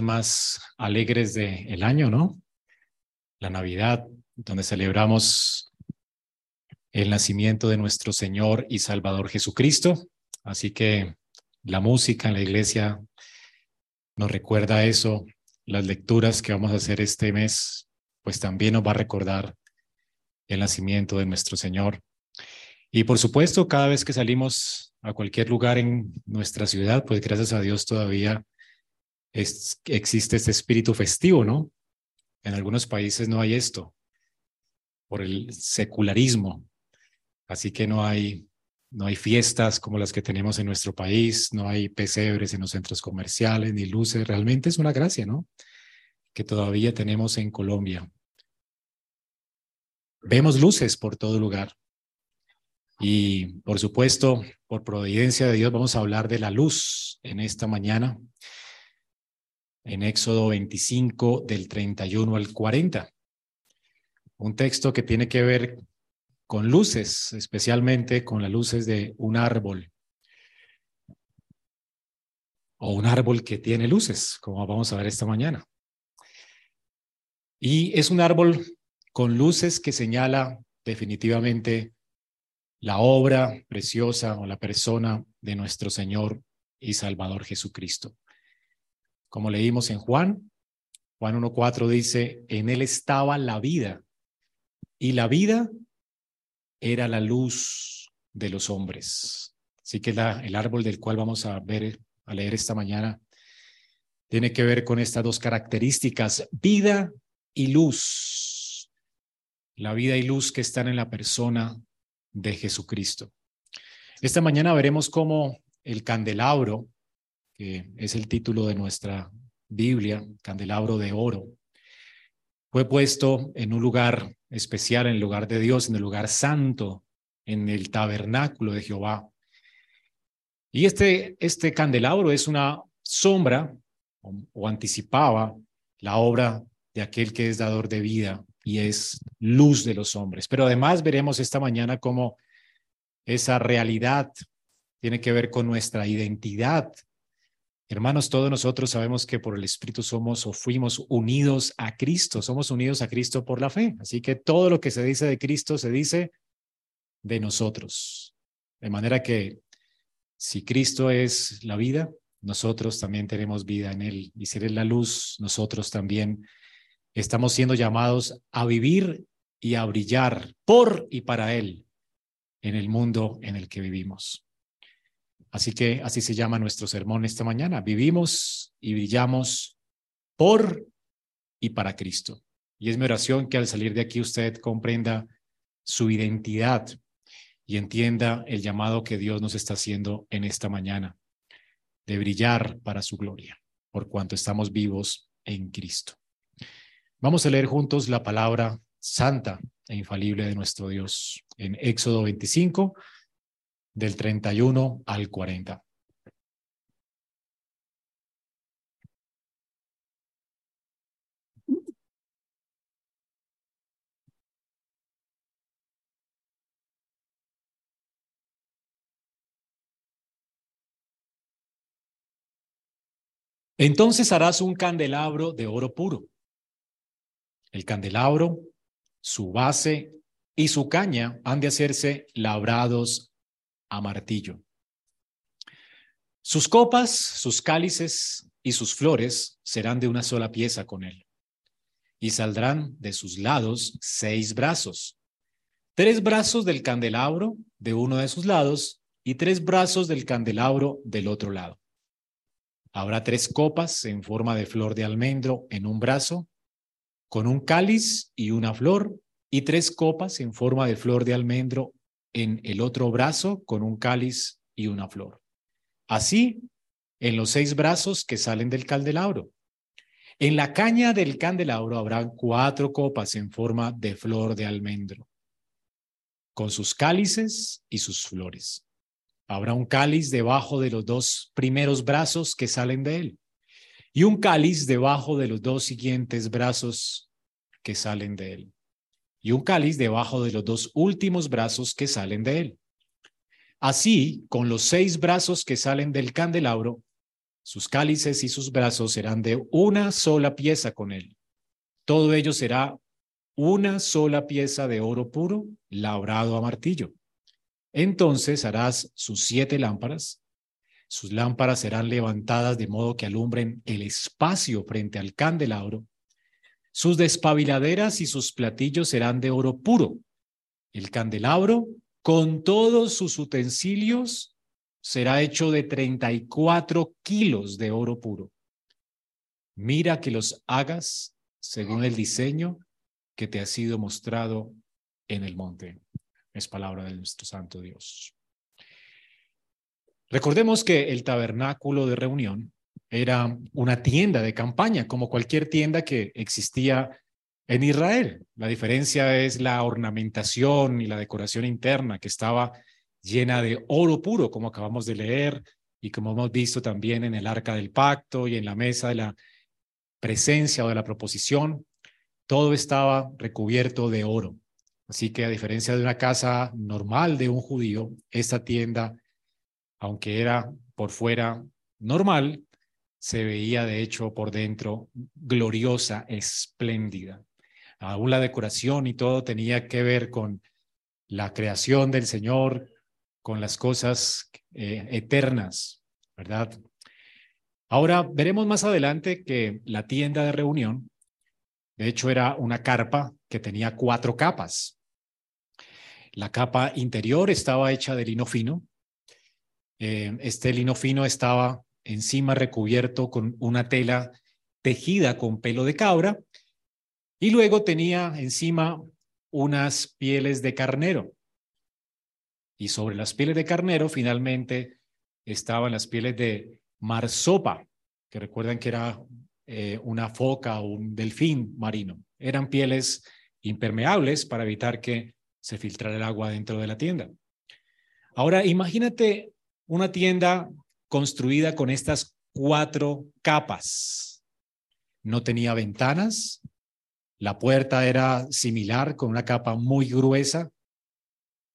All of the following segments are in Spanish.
más alegres del año, ¿no? La Navidad, donde celebramos el nacimiento de nuestro Señor y Salvador Jesucristo. Así que la música en la iglesia nos recuerda eso. Las lecturas que vamos a hacer este mes, pues también nos va a recordar el nacimiento de nuestro Señor. Y por supuesto, cada vez que salimos a cualquier lugar en nuestra ciudad, pues gracias a Dios todavía existe este espíritu festivo, ¿no? En algunos países no hay esto, por el secularismo. Así que no hay, no hay fiestas como las que tenemos en nuestro país, no hay pesebres en los centros comerciales, ni luces. Realmente es una gracia, ¿no? Que todavía tenemos en Colombia. Vemos luces por todo lugar. Y por supuesto, por providencia de Dios, vamos a hablar de la luz en esta mañana, en Éxodo 25, del 31 al 40. Un texto que tiene que ver con luces, especialmente con las luces de un árbol. O un árbol que tiene luces, como vamos a ver esta mañana. Y es un árbol con luces que señala definitivamente la obra preciosa o la persona de nuestro Señor y Salvador Jesucristo. Como leímos en Juan, Juan 1.4 dice, en él estaba la vida y la vida era la luz de los hombres. Así que la, el árbol del cual vamos a ver, a leer esta mañana, tiene que ver con estas dos características, vida y luz. La vida y luz que están en la persona de Jesucristo. Esta mañana veremos cómo el candelabro, que es el título de nuestra Biblia, candelabro de oro, fue puesto en un lugar especial, en el lugar de Dios, en el lugar santo, en el tabernáculo de Jehová. Y este, este candelabro es una sombra o, o anticipaba la obra de aquel que es dador de vida y es luz de los hombres. Pero además veremos esta mañana cómo esa realidad tiene que ver con nuestra identidad. Hermanos, todos nosotros sabemos que por el Espíritu somos o fuimos unidos a Cristo, somos unidos a Cristo por la fe. Así que todo lo que se dice de Cristo se dice de nosotros. De manera que si Cristo es la vida, nosotros también tenemos vida en Él. Y si Él es la luz, nosotros también Estamos siendo llamados a vivir y a brillar por y para Él en el mundo en el que vivimos. Así que así se llama nuestro sermón esta mañana. Vivimos y brillamos por y para Cristo. Y es mi oración que al salir de aquí usted comprenda su identidad y entienda el llamado que Dios nos está haciendo en esta mañana de brillar para su gloria, por cuanto estamos vivos en Cristo. Vamos a leer juntos la palabra santa e infalible de nuestro Dios en Éxodo 25, del 31 al 40. Entonces harás un candelabro de oro puro el candelabro, su base y su caña han de hacerse labrados a martillo. Sus copas, sus cálices y sus flores serán de una sola pieza con él. Y saldrán de sus lados seis brazos, tres brazos del candelabro de uno de sus lados y tres brazos del candelabro del otro lado. Habrá tres copas en forma de flor de almendro en un brazo con un cáliz y una flor, y tres copas en forma de flor de almendro en el otro brazo con un cáliz y una flor. Así, en los seis brazos que salen del candelabro. En la caña del candelabro habrán cuatro copas en forma de flor de almendro, con sus cálices y sus flores. Habrá un cáliz debajo de los dos primeros brazos que salen de él y un cáliz debajo de los dos siguientes brazos que salen de él, y un cáliz debajo de los dos últimos brazos que salen de él. Así, con los seis brazos que salen del candelabro, Sus cálices y sus brazos serán de una sola pieza con él. Todo ello será una sola pieza de oro puro labrado a martillo. Entonces harás sus siete lámparas. Sus lámparas serán levantadas de modo que alumbren el espacio frente al candelabro. Sus despabiladeras y sus platillos serán de oro puro. El candelabro, con todos sus utensilios, será hecho de 34 kilos de oro puro. Mira que los hagas según el diseño que te ha sido mostrado en el monte. Es palabra de nuestro Santo Dios. Recordemos que el tabernáculo de reunión era una tienda de campaña, como cualquier tienda que existía en Israel. La diferencia es la ornamentación y la decoración interna que estaba llena de oro puro, como acabamos de leer y como hemos visto también en el arca del pacto y en la mesa de la presencia o de la proposición todo estaba recubierto de oro. Así que a diferencia de una casa normal de un judío, esta tienda, aunque era por fuera normal, se veía de hecho por dentro gloriosa, espléndida. Aún la decoración y todo tenía que ver con la creación del Señor, con las cosas eh, eternas, ¿verdad? Ahora veremos más adelante que la tienda de reunión de hecho, era una carpa que tenía cuatro capas. La capa interior estaba hecha de lino fino. Eh, este lino fino estaba encima recubierto con una tela tejida con pelo de cabra y luego tenía encima unas pieles de carnero. Y sobre las pieles de carnero finalmente estaban las pieles de marsopa, que recuerdan que era eh, una foca o un delfín marino. Eran pieles impermeables para evitar que se filtrara el agua dentro de la tienda. Ahora, imagínate una tienda construida con estas cuatro capas. No tenía ventanas, la puerta era similar con una capa muy gruesa.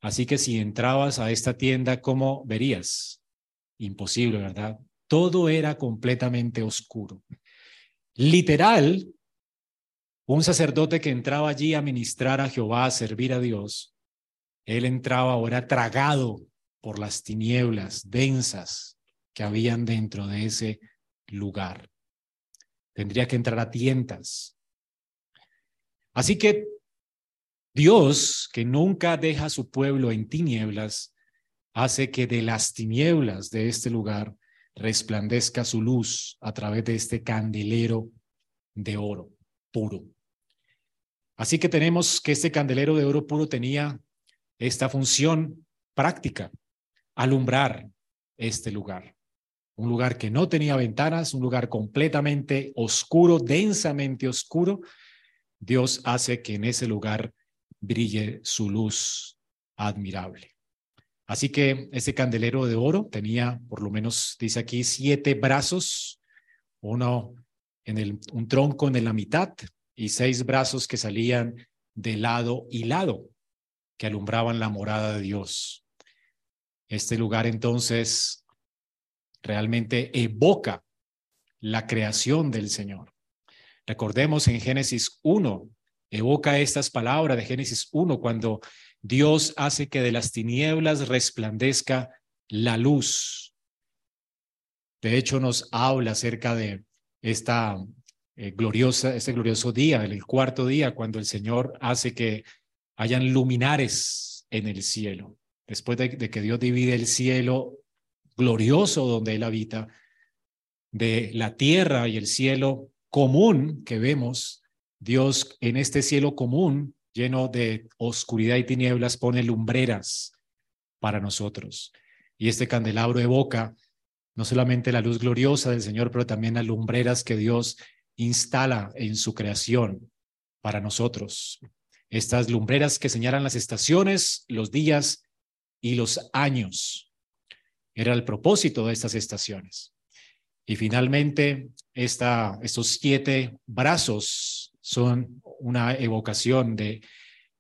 Así que si entrabas a esta tienda, ¿cómo verías? Imposible, ¿verdad? Todo era completamente oscuro. Literal, un sacerdote que entraba allí a ministrar a Jehová, a servir a Dios, él entraba ahora tragado por las tinieblas densas que habían dentro de ese lugar. Tendría que entrar a tientas. Así que Dios, que nunca deja a su pueblo en tinieblas, hace que de las tinieblas de este lugar resplandezca su luz a través de este candelero de oro puro. Así que tenemos que este candelero de oro puro tenía esta función práctica, alumbrar este lugar. Un lugar que no tenía ventanas, un lugar completamente oscuro, densamente oscuro. Dios hace que en ese lugar brille su luz admirable. Así que ese candelero de oro tenía, por lo menos dice aquí, siete brazos, uno en el, un tronco en la mitad y seis brazos que salían de lado y lado, que alumbraban la morada de Dios. Este lugar entonces realmente evoca la creación del Señor. Recordemos en Génesis 1, evoca estas palabras de Génesis 1 cuando Dios hace que de las tinieblas resplandezca la luz. De hecho, nos habla acerca de esta eh, gloriosa, este glorioso día, el cuarto día, cuando el Señor hace que hayan luminares en el cielo. Después de, de que Dios divide el cielo glorioso donde Él habita, de la tierra y el cielo común que vemos, Dios en este cielo común lleno de oscuridad y tinieblas, pone lumbreras para nosotros. Y este candelabro evoca no solamente la luz gloriosa del Señor, pero también las lumbreras que Dios instala en su creación para nosotros. Estas lumbreras que señalan las estaciones, los días y los años. Era el propósito de estas estaciones. Y finalmente, esta, estos siete brazos son una evocación de,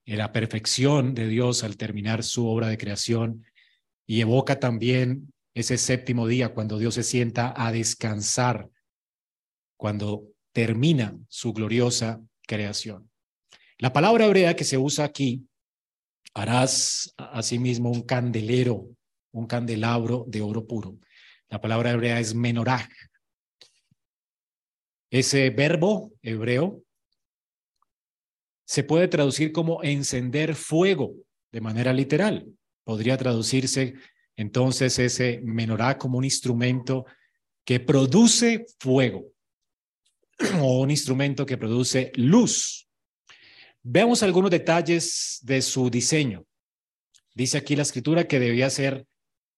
la perfección de Dios al terminar su obra de creación y evoca también ese séptimo día, cuando Dios se sienta a descansar, cuando termina su gloriosa creación. La palabra hebrea que se usa aquí, harás asimismo un candelero, un candelabro de oro puro. La palabra hebrea es menoraj. Ese verbo hebreo se puede traducir como encender fuego de manera literal. Podría traducirse entonces ese menorá como un instrumento que produce fuego o un instrumento que produce luz. Veamos algunos detalles de su diseño. Dice aquí la escritura que debía ser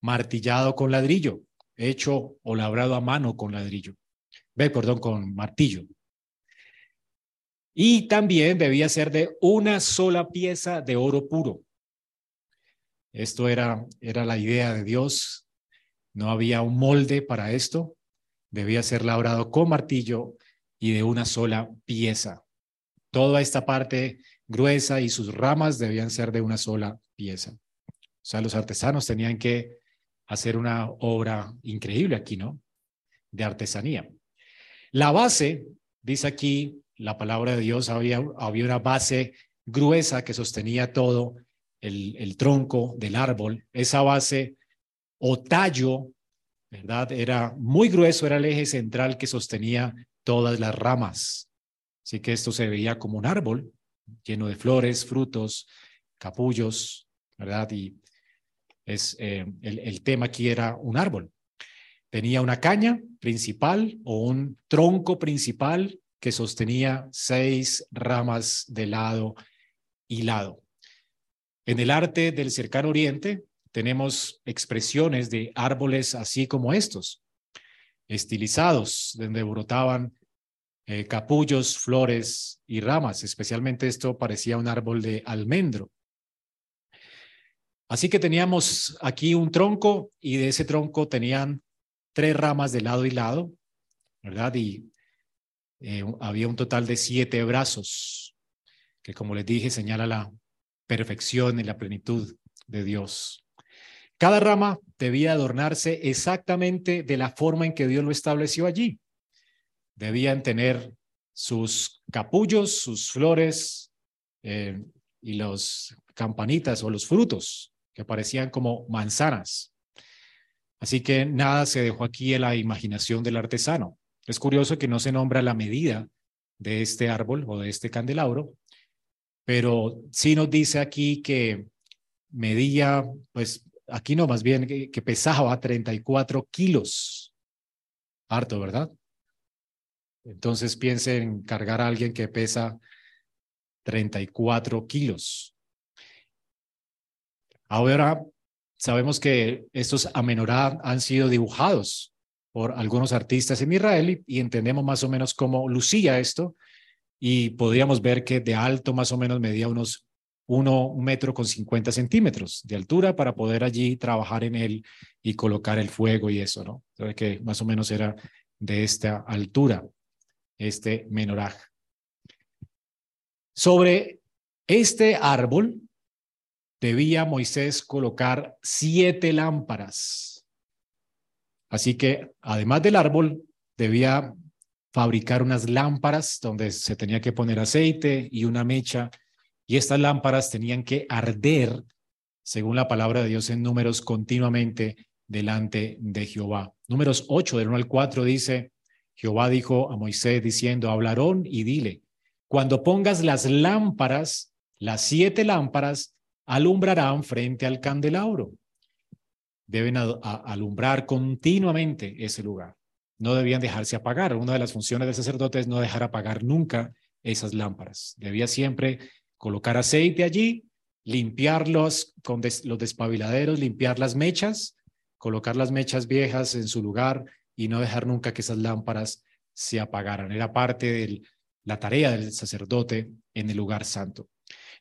martillado con ladrillo, hecho o labrado a mano con ladrillo. Ve, perdón, con martillo. Y también debía ser de una sola pieza de oro puro. Esto era, era la idea de Dios. No había un molde para esto. Debía ser labrado con martillo y de una sola pieza. Toda esta parte gruesa y sus ramas debían ser de una sola pieza. O sea, los artesanos tenían que hacer una obra increíble aquí, ¿no? De artesanía. La base, dice aquí la palabra de Dios, había, había una base gruesa que sostenía todo el, tronco del árbol, esa base o tallo, ¿verdad? Era muy grueso, era el eje central que sostenía todas las ramas. Así que esto se veía como un árbol lleno de flores, frutos, capullos, ¿verdad? Y es, eh, el, tema aquí era un árbol. Tenía una caña principal o un tronco principal que sostenía seis ramas de lado y lado. En el arte del cercano oriente tenemos expresiones de árboles así como estos, estilizados, donde brotaban eh, capullos, flores y ramas. Especialmente esto parecía un árbol de almendro. Así que teníamos aquí un tronco y de ese tronco tenían tres ramas de lado y lado, ¿verdad? Y eh, había un total de siete brazos, que como les dije señala la perfección y la plenitud de Dios. Cada rama debía adornarse exactamente de la forma en que Dios lo estableció allí. Debían tener sus capullos, sus flores eh, y los campanitas o los frutos que parecían como manzanas. Así que nada se dejó aquí en la imaginación del artesano. Es curioso que no se nombra la medida de este árbol o de este candelabro, pero sí nos dice aquí que medía, pues aquí no, más bien que, pesaba 34 kilos. Harto, ¿verdad? Entonces piense en cargar a alguien que pesa 34 kilos. Ahora sabemos que estos amenorá han sido dibujados por algunos artistas en Israel y entendemos más o menos cómo lucía esto y podríamos ver que de alto más o menos medía unos uno, un metro con 50 centímetros de altura para poder allí trabajar en él y colocar el fuego y eso, ¿no? Entonces que más o menos era de esta altura, este menoraj. Sobre este árbol debía Moisés colocar siete lámparas. Así que además del árbol, debía fabricar unas lámparas donde se tenía que poner aceite y una mecha, y estas lámparas tenían que arder, según la palabra de Dios en números, continuamente delante de Jehová. Números 8, del 1 al 4 dice, Jehová dijo a Moisés diciendo, hablarón y dile, cuando pongas las lámparas, las siete lámparas, alumbrarán frente al candelabro. Deben alumbrar continuamente ese lugar no debían dejarse apagar. Una de las funciones del sacerdote es no dejar apagar nunca esas lámparas. Debía siempre colocar aceite allí, limpiarlos con los despabiladeros, limpiar las mechas, colocar las mechas viejas en su lugar y no dejar nunca que esas lámparas se apagaran. Era parte de la tarea del sacerdote en el lugar santo.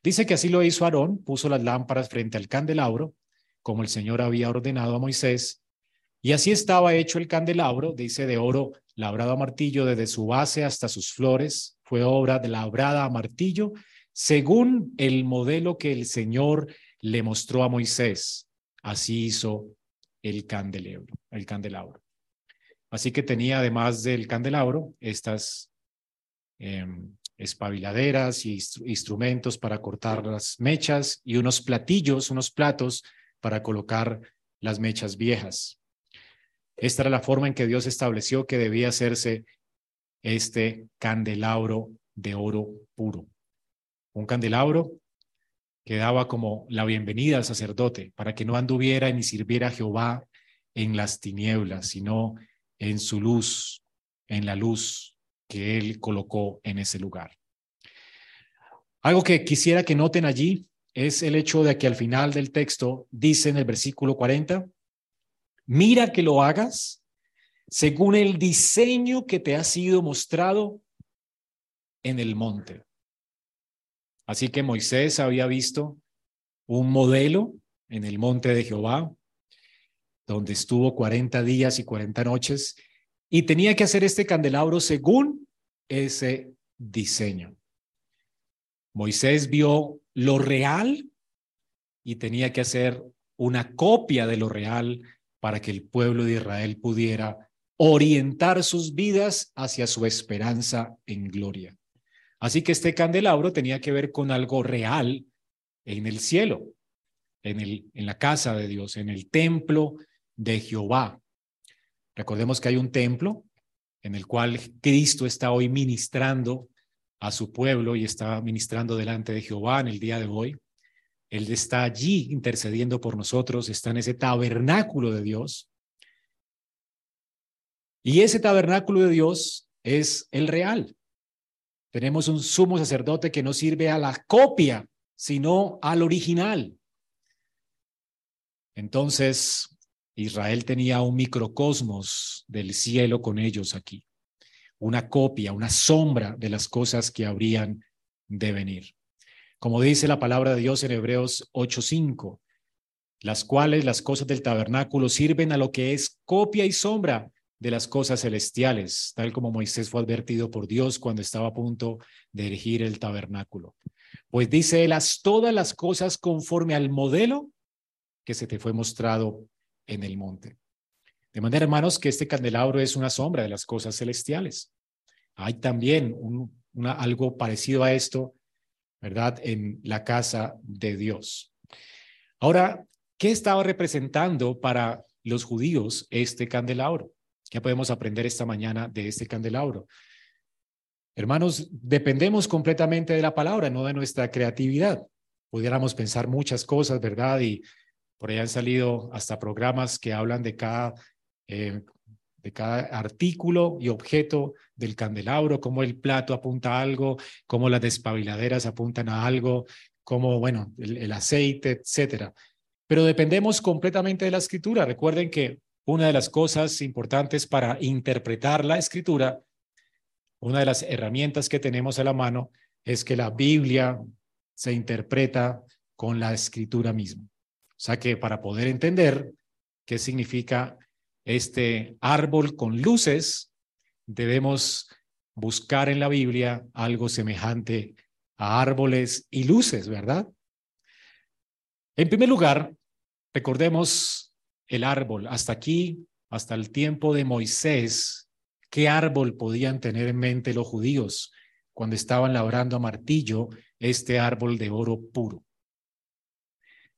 Dice que así lo hizo Aarón, puso las lámparas frente al candelabro, como el Señor había ordenado a Moisés, y así estaba hecho el candelabro, dice, de oro labrado a martillo desde su base hasta sus flores. Fue obra de labrada a martillo, según el modelo que el Señor le mostró a Moisés. Así hizo el candelabro, el candelabro. Así que tenía además del candelabro estas em, espabiladeras y instrumentos para cortar las mechas y unos platillos, unos platos para colocar las mechas viejas. Esta era la forma en que Dios estableció que debía hacerse este candelabro de oro puro. Un candelabro que daba como la bienvenida al sacerdote para que no anduviera ni sirviera a Jehová en las tinieblas, sino en su luz, en la luz que él colocó en ese lugar. Algo que quisiera que noten allí es el hecho de que al final del texto dice en el versículo 40, mira que lo hagas según el diseño que te ha sido mostrado en el monte. Así que Moisés había visto un modelo en el monte de Jehová, donde estuvo 40 días y 40 noches, y tenía que hacer este candelabro según ese diseño. Moisés vio lo real y tenía que hacer una copia de lo real para que el pueblo de Israel pudiera orientar sus vidas hacia su esperanza en gloria. Así que este candelabro tenía que ver con algo real en el cielo, en, el, en la casa de Dios, en el templo de Jehová. Recordemos que hay un templo en el cual Cristo está hoy ministrando a su pueblo y está ministrando delante de Jehová en el día de hoy. Él está allí intercediendo por nosotros, está en ese tabernáculo de Dios. Y ese tabernáculo de Dios es el real. Tenemos un sumo sacerdote que no sirve a la copia, sino al original. Entonces, Israel tenía un microcosmos del cielo con ellos aquí una copia, una sombra de las cosas que habrían de venir. Como dice la palabra de Dios en Hebreos 8:5, las cuales las cosas del tabernáculo sirven a lo que es copia y sombra de las cosas celestiales, tal como Moisés fue advertido por Dios cuando estaba a punto de erigir el tabernáculo. Pues dice él, haz todas las cosas conforme al modelo que se te fue mostrado en el monte. De manera, hermanos, que este candelabro es una sombra de las cosas celestiales. Hay también una, algo parecido a esto, ¿verdad? En la casa de Dios. Ahora, ¿qué estaba representando para los judíos este candelabro? ¿Qué podemos aprender esta mañana de este candelabro? Hermanos, dependemos completamente de la palabra, no de nuestra creatividad. Pudiéramos pensar muchas cosas, ¿verdad? Y por ahí han salido hasta programas que hablan de cada eh, de cada artículo y objeto del candelabro, cómo el plato apunta a algo, cómo las despabiladeras apuntan a algo, cómo, bueno, el, aceite, etcétera. Pero dependemos completamente de la escritura. Recuerden que una de las cosas importantes para interpretar la escritura, una de las herramientas que tenemos a la mano es que la Biblia se interpreta con la escritura misma. O sea que para poder entender qué significa este árbol con luces, debemos buscar en la Biblia algo semejante a árboles y luces, ¿verdad? En primer lugar, recordemos el árbol. Hasta aquí, hasta el tiempo de Moisés, ¿qué árbol podían tener en mente los judíos cuando estaban labrando a martillo este árbol de oro puro?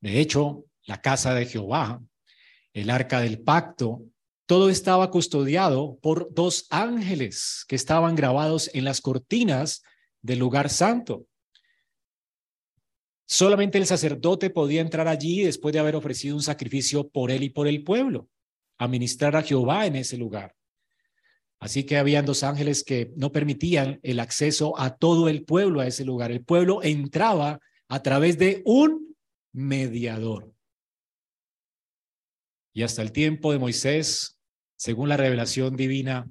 De hecho, la casa de Jehová, el arca del pacto, todo estaba custodiado por dos ángeles que estaban grabados en las cortinas del lugar santo. Solamente el sacerdote podía entrar allí después de haber ofrecido un sacrificio por él y por el pueblo, a ministrar a Jehová en ese lugar. Así que habían dos ángeles que no permitían el acceso a todo el pueblo a ese lugar. El pueblo entraba a través de un mediador. Y hasta el tiempo de Moisés, según la revelación divina,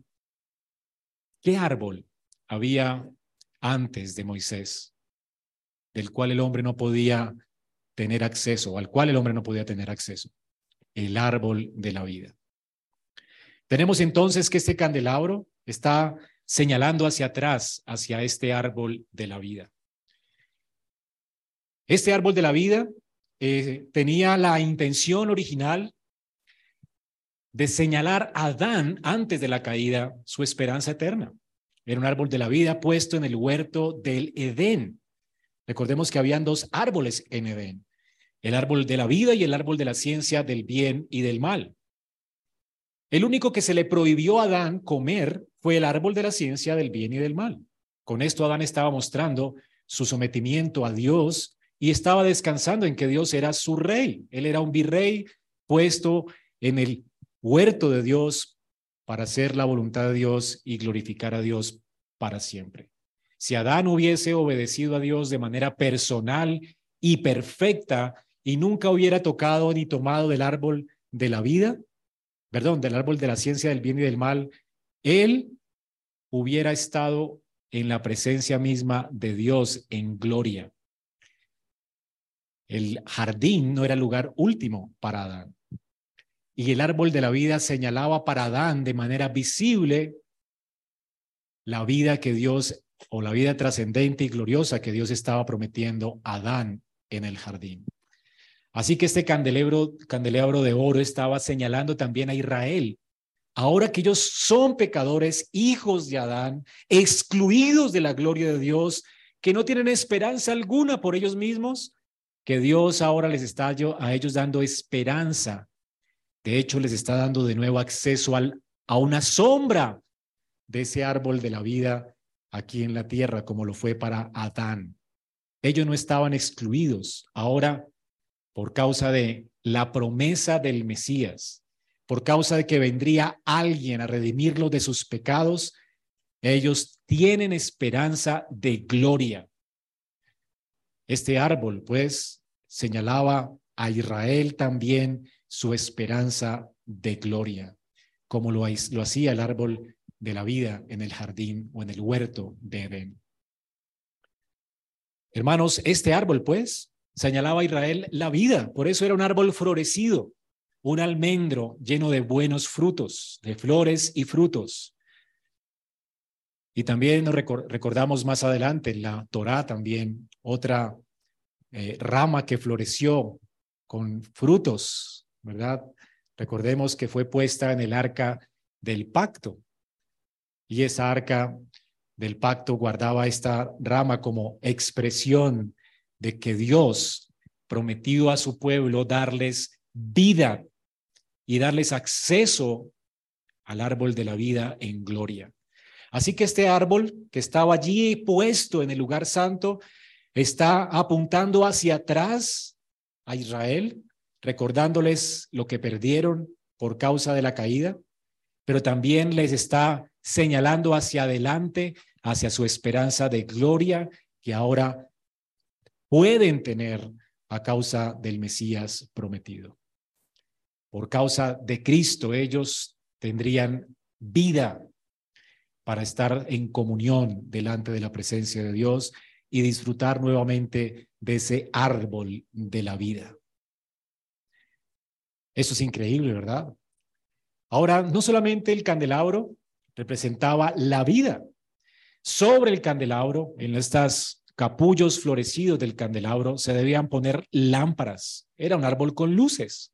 ¿qué árbol había antes de Moisés, del cual el hombre no podía tener acceso, al cual el hombre no podía tener acceso? El árbol de la vida. Tenemos entonces que este candelabro está señalando hacia atrás, hacia este árbol de la vida. Este árbol de la vida eh, tenía la intención original de señalar a Adán antes de la caída su esperanza eterna. Era un árbol de la vida puesto en el huerto del Edén. Recordemos que habían dos árboles en Edén, el árbol de la vida y el árbol de la ciencia del bien y del mal. El único que se le prohibió a Adán comer fue el árbol de la ciencia del bien y del mal. Con esto Adán estaba mostrando su sometimiento a Dios y estaba descansando en que Dios era su rey. Él era un virrey puesto en el huerto de Dios para hacer la voluntad de Dios y glorificar a Dios para siempre. Si Adán hubiese obedecido a Dios de manera personal y perfecta y nunca hubiera tocado ni tomado del árbol de la vida, perdón, del árbol de la ciencia del bien y del mal, él hubiera estado en la presencia misma de Dios en gloria. El jardín no era lugar último para Adán. Y el árbol de la vida señalaba para Adán de manera visible la vida que Dios o la vida trascendente y gloriosa que Dios estaba prometiendo a Adán en el jardín. Así que este candelabro, candelabro de oro estaba señalando también a Israel. Ahora que ellos son pecadores, hijos de Adán, excluidos de la gloria de Dios, que no tienen esperanza alguna por ellos mismos, que Dios ahora les está a ellos dando esperanza. De hecho, les está dando de nuevo acceso al, a una sombra de ese árbol de la vida aquí en la tierra, como lo fue para Adán. Ellos no estaban excluidos. Ahora, por causa de la promesa del Mesías, por causa de que vendría alguien a redimirlos de sus pecados, ellos tienen esperanza de gloria. Este árbol, pues, señalaba a Israel también su esperanza de gloria, como lo, lo hacía el árbol de la vida en el jardín o en el huerto de Edén. Hermanos, este árbol, pues, señalaba a Israel la vida, por eso era un árbol florecido, un almendro lleno de buenos frutos, de flores y frutos. Y también nos recordamos más adelante en la Torá también otra eh, rama que floreció con frutos, ¿verdad? Recordemos que fue puesta en el arca del pacto. Y esa arca del pacto guardaba esta rama como expresión de que Dios prometió a su pueblo darles vida y darles acceso al árbol de la vida en gloria. Así que este árbol que estaba allí puesto en el lugar santo está apuntando hacia atrás a Israel, recordándoles lo que perdieron por causa de la caída, pero también les está señalando hacia adelante, hacia su esperanza de gloria que ahora pueden tener a causa del Mesías prometido. Por causa de Cristo, ellos tendrían vida para estar en comunión delante de la presencia de Dios y disfrutar nuevamente de ese árbol de la vida. Eso es increíble, ¿verdad? Ahora, no solamente el candelabro representaba la vida. Sobre el candelabro, en estos capullos florecidos del candelabro, se debían poner lámparas. Era un árbol con luces.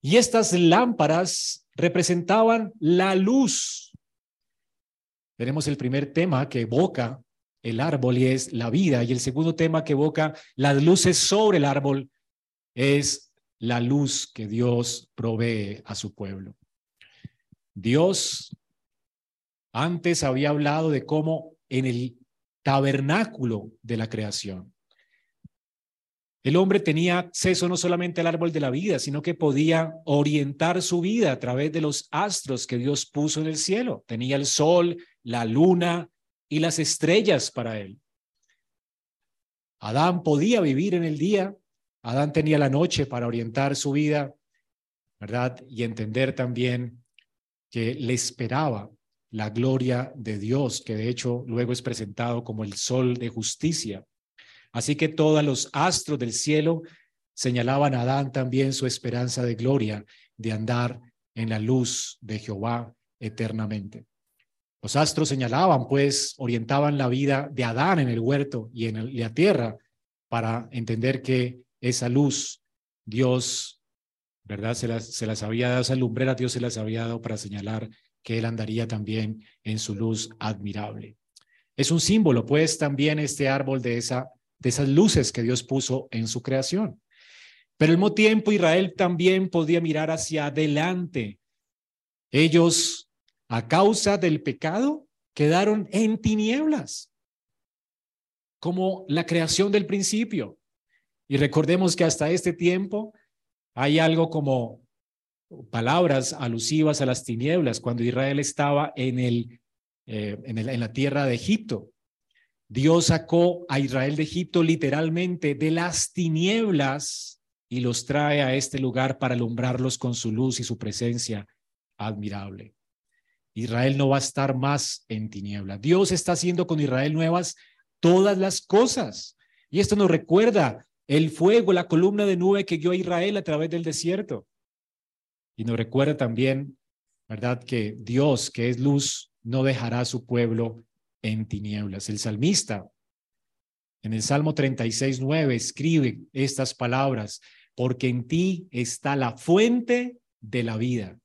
Y estas lámparas representaban la luz. Tenemos el primer tema que evoca el árbol y es la vida. Y el segundo tema que evoca las luces sobre el árbol es la luz que Dios provee a su pueblo. Dios antes había hablado de cómo en el tabernáculo de la creación, el hombre tenía acceso no solamente al árbol de la vida, sino que podía orientar su vida a través de los astros que Dios puso en el cielo. Tenía el sol, la luna y las estrellas para él. Adán podía vivir en el día, Adán tenía la noche para orientar su vida, ¿verdad? Y entender también que le esperaba la gloria de Dios, que de hecho luego es presentado como el sol de justicia. Así que todos los astros del cielo señalaban a Adán también su esperanza de gloria, de andar en la luz de Jehová eternamente. Los astros señalaban, pues, orientaban la vida de Adán en el huerto y en la tierra para entender que esa luz Dios ¿verdad? Se las, se las había dado, esas lumbreras Dios se las había dado para señalar que Él andaría también en su luz admirable. Es un símbolo, pues, también este árbol de, esa, de esas luces que Dios puso en su creación. Pero al mismo tiempo Israel también podía mirar hacia adelante. Ellos, a causa del pecado, quedaron en tinieblas, como la creación del principio. Y recordemos que hasta este tiempo hay algo como palabras alusivas a las tinieblas cuando Israel estaba eh, en, el, en la tierra de Egipto. Dios sacó a Israel de Egipto literalmente de las tinieblas y los trae a este lugar para alumbrarlos con su luz y su presencia admirable. Israel no va a estar más en tinieblas. Dios está haciendo con Israel nuevas todas las cosas. Y esto nos recuerda el fuego, la columna de nube que guió a Israel a través del desierto. Y nos recuerda también, ¿verdad?, que Dios, que es luz, no dejará a su pueblo en tinieblas. El salmista, en el Salmo 36, 9, escribe estas palabras, porque en ti está la fuente de la vida.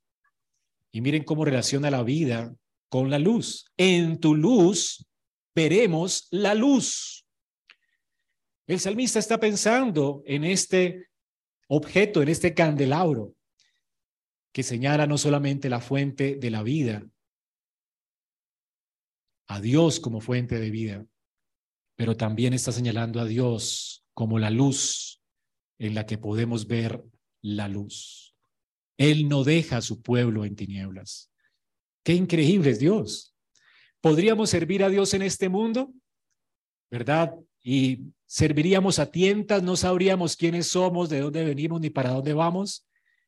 Y miren cómo relaciona la vida con la luz. En tu luz veremos la luz. El salmista está pensando en este objeto, en este candelabro, que señala no solamente la fuente de la vida, a Dios como fuente de vida, pero también está señalando a Dios como la luz en la que podemos ver la luz. Él no deja a su pueblo en tinieblas. Qué increíble es Dios. ¿Podríamos servir a Dios en este mundo? ¿Verdad? Y serviríamos a tientas, no sabríamos quiénes somos, de dónde venimos ni para dónde vamos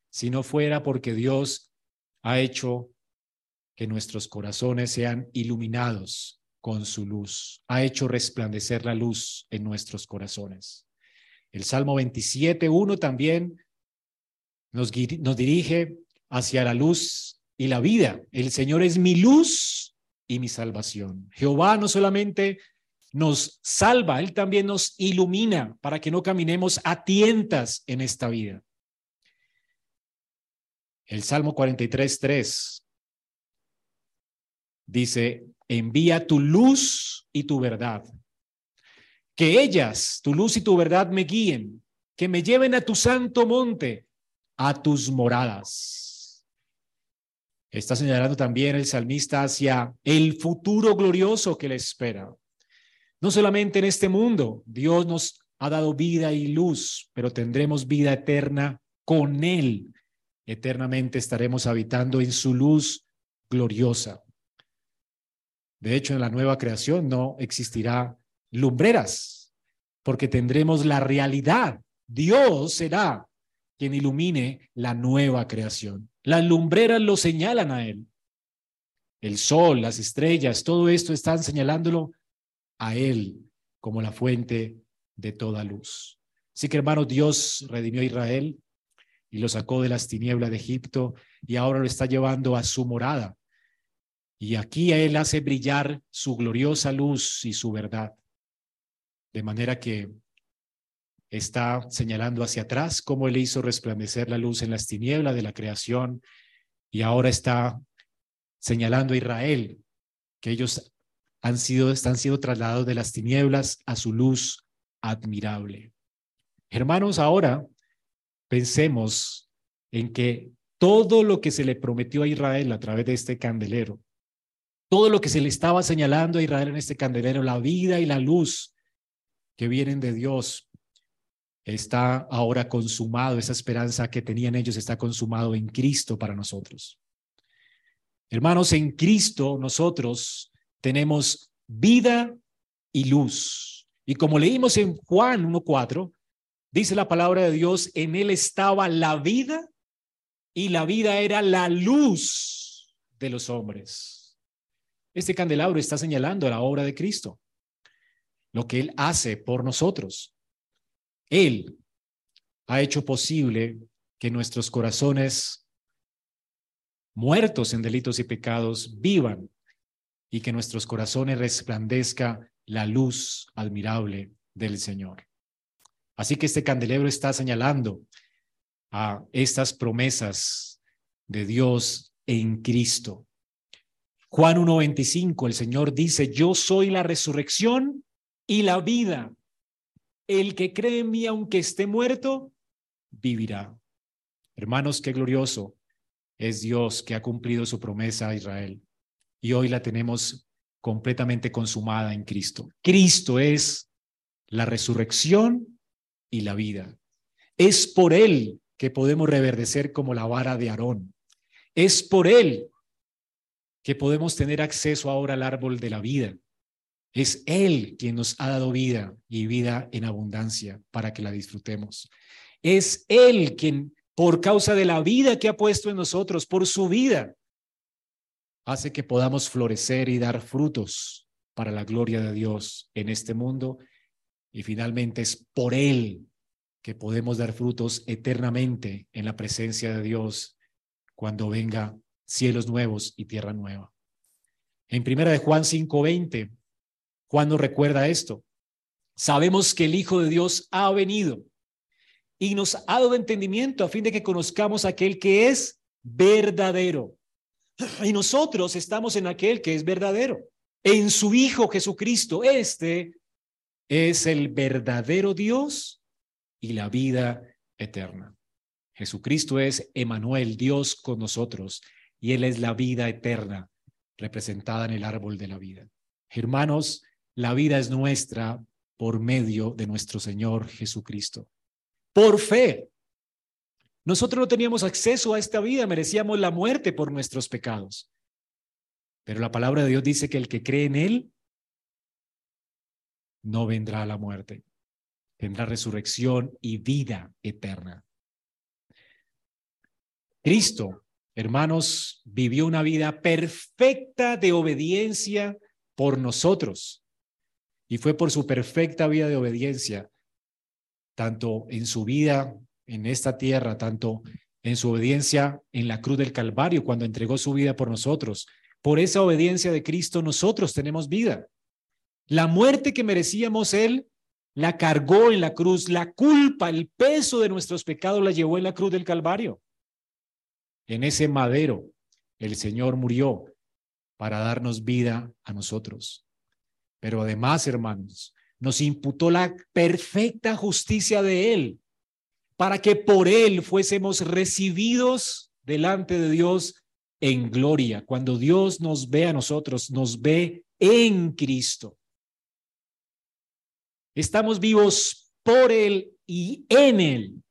si no fuera porque Dios ha hecho que nuestros corazones sean iluminados con su luz, ha hecho resplandecer la luz en nuestros corazones. El Salmo 27.1 también nos, nos dirige hacia la luz y la vida. El Señor es mi luz y mi salvación. Jehová no solamente nos salva, Él también nos ilumina para que no caminemos a tientas en esta vida. El Salmo 43, 3 dice, envía tu luz y tu verdad. Que ellas, tu luz y tu verdad, me guíen, que me lleven a tu santo monte, a tus moradas. Está señalando también el salmista hacia el futuro glorioso que le espera. No solamente en este mundo, Dios nos ha dado vida y luz, pero tendremos vida eterna con Él eternamente estaremos habitando en su luz gloriosa. De hecho, en la nueva creación no existirá lumbreras, porque tendremos la realidad. Dios será quien ilumine la nueva creación. Las lumbreras lo señalan a Él. El sol, las estrellas, todo esto están señalándolo a Él como la fuente de toda luz. Así que hermanos, Dios redimió a Israel y lo sacó de las tinieblas de Egipto y ahora lo está llevando a su morada. Y aquí él hace brillar su gloriosa luz y su verdad. De manera que está señalando hacia atrás cómo él hizo resplandecer la luz en las tinieblas de la creación y ahora está señalando a Israel que ellos han sido, están siendo trasladados de las tinieblas a su luz admirable. Hermanos, ahora pensemos en que todo lo que se le prometió a Israel a través de este candelero, todo lo que se le estaba señalando a Israel en este candelero, la vida y la luz que vienen de Dios, está ahora consumado, esa esperanza que tenían ellos está consumado en Cristo para nosotros. Hermanos, en Cristo nosotros tenemos vida y luz. Y como leímos en Juan 1.4, Dice la palabra de Dios, en él estaba la vida y la vida era la luz de los hombres. Este candelabro está señalando la obra de Cristo, lo que Él hace por nosotros. Él ha hecho posible que nuestros corazones muertos en delitos y pecados vivan y que nuestros corazones resplandezca la luz admirable del Señor. Así que este candelebro está señalando a estas promesas de Dios en Cristo. Juan 1.25, el Señor dice, yo soy la resurrección y la vida. El que cree en mí, aunque esté muerto, vivirá. Hermanos, qué glorioso es Dios que ha cumplido su promesa a Israel. Y hoy la tenemos completamente consumada en Cristo. Cristo es la resurrección y la vida. Es por Él que podemos reverdecer como la vara de Aarón. Es por Él que podemos tener acceso ahora al árbol de la vida. Es Él quien nos ha dado vida y vida en abundancia para que la disfrutemos. Es Él quien, por causa de la vida que ha puesto en nosotros, por su vida, hace que podamos florecer y dar frutos para la gloria de Dios en este mundo. Y finalmente es por Él que podemos dar frutos eternamente en la presencia de Dios cuando venga cielos nuevos y tierra nueva. En primera de Juan 5:20, Juan nos recuerda esto. Sabemos que el Hijo de Dios ha venido y nos ha dado entendimiento a fin de que conozcamos aquel que es verdadero. Y nosotros estamos en aquel que es verdadero, en su Hijo Jesucristo. Este es el verdadero Dios y la vida eterna. Jesucristo es Emanuel, Dios con nosotros y Él es la vida eterna representada en el árbol de la vida. Hermanos, la vida es nuestra por medio de nuestro Señor Jesucristo. Por fe. Nosotros no teníamos acceso a esta vida, merecíamos la muerte por nuestros pecados. Pero la palabra de Dios dice que el que cree en Él no vendrá a la muerte, tendrá resurrección y vida eterna. Cristo hermanos, vivió una vida perfecta de obediencia por nosotros. Y fue por su perfecta vida de obediencia, tanto en su vida en esta tierra, tanto en su obediencia en la cruz del Calvario, cuando entregó su vida por nosotros. Por esa obediencia de Cristo nosotros tenemos vida. La muerte que merecíamos Él la cargó en la cruz, la culpa, el peso de nuestros pecados la llevó en la cruz del Calvario. En ese madero, el Señor murió para darnos vida a nosotros. Pero además, hermanos, nos imputó la perfecta justicia de Él, para que por Él fuésemos recibidos delante de Dios en gloria. Cuando Dios nos ve a nosotros, nos ve en Cristo. Estamos vivos por Él y en Él.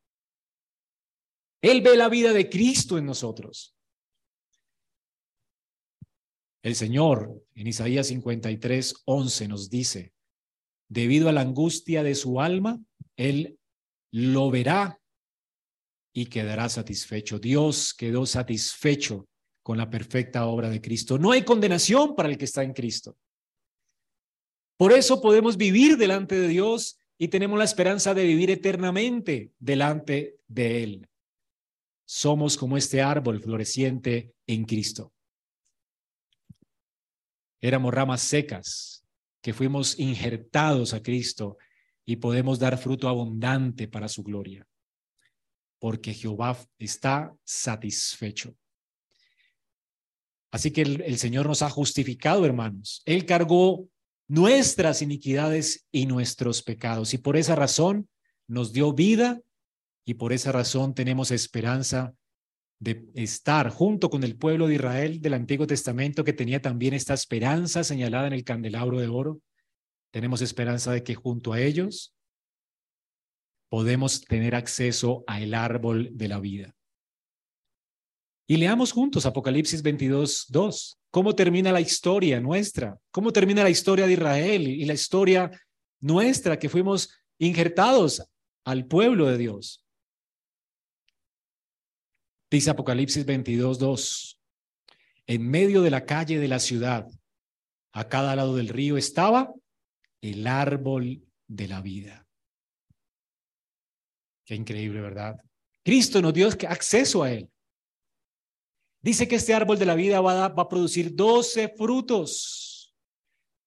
Él ve la vida de Cristo en nosotros. El Señor en Isaías 53, 11 nos dice, debido a la angustia de su alma, Él lo verá y quedará satisfecho. Dios quedó satisfecho con la perfecta obra de Cristo. No hay condenación para el que está en Cristo. Por eso podemos vivir delante de Dios y tenemos la esperanza de vivir eternamente delante de Él somos como este árbol floreciente en Cristo. Éramos ramas secas que fuimos injertados a Cristo y podemos dar fruto abundante para su gloria, porque Jehová está satisfecho. Así que el, el, Señor nos ha justificado, hermanos. Él cargó nuestras iniquidades y nuestros pecados y por esa razón nos dio vida y por esa razón tenemos esperanza de estar junto con el pueblo de Israel del Antiguo Testamento que tenía también esta esperanza señalada en el candelabro de oro. Tenemos esperanza de que junto a ellos podemos tener acceso al árbol de la vida. Y leamos juntos Apocalipsis 22, 2. ¿Cómo termina la historia nuestra? ¿Cómo termina la historia de Israel y la historia nuestra que fuimos injertados al pueblo de Dios? Dice Apocalipsis 22, 2. En medio de la calle de la ciudad, a cada lado del río, estaba el árbol de la vida. Qué increíble, ¿verdad? Cristo nos dio acceso a él. Dice que este árbol de la vida va a, va a producir 12 frutos,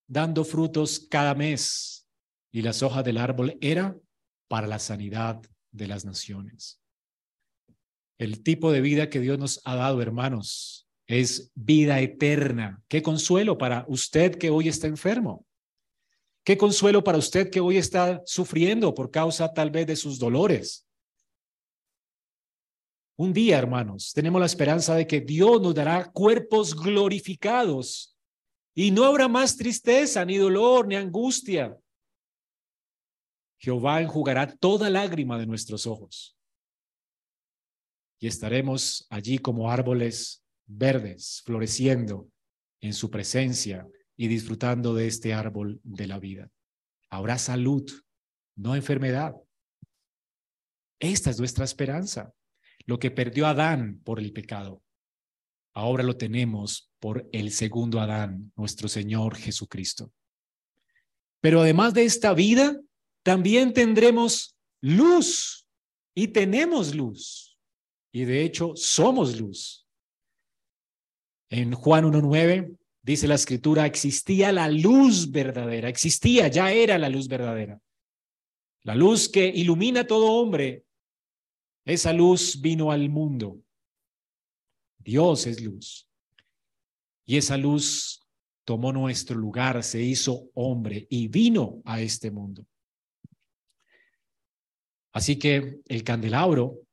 dando frutos cada mes. Y las hojas del árbol era para la sanidad de las naciones. El tipo de vida que Dios nos ha dado, hermanos, es vida eterna. Qué consuelo para usted que hoy está enfermo. Qué consuelo para usted que hoy está sufriendo por causa tal vez de sus dolores. Un día, hermanos, tenemos la esperanza de que Dios nos dará cuerpos glorificados y no habrá más tristeza, ni dolor, ni angustia. Jehová enjugará toda lágrima de nuestros ojos y estaremos allí como árboles verdes, floreciendo en su presencia y disfrutando de este árbol de la vida. Habrá salud, no enfermedad. Esta es nuestra esperanza. Lo que perdió Adán por el pecado, ahora lo tenemos por el segundo Adán, nuestro Señor Jesucristo. Pero además de esta vida, también tendremos luz y tenemos luz. Y de hecho, somos luz. En Juan 1.9 dice la escritura, existía la luz verdadera, existía, ya era la luz verdadera. La luz que ilumina a todo hombre, esa luz vino al mundo. Dios es luz. Y esa luz tomó nuestro lugar, se hizo hombre y vino a este mundo. Así que el candelabro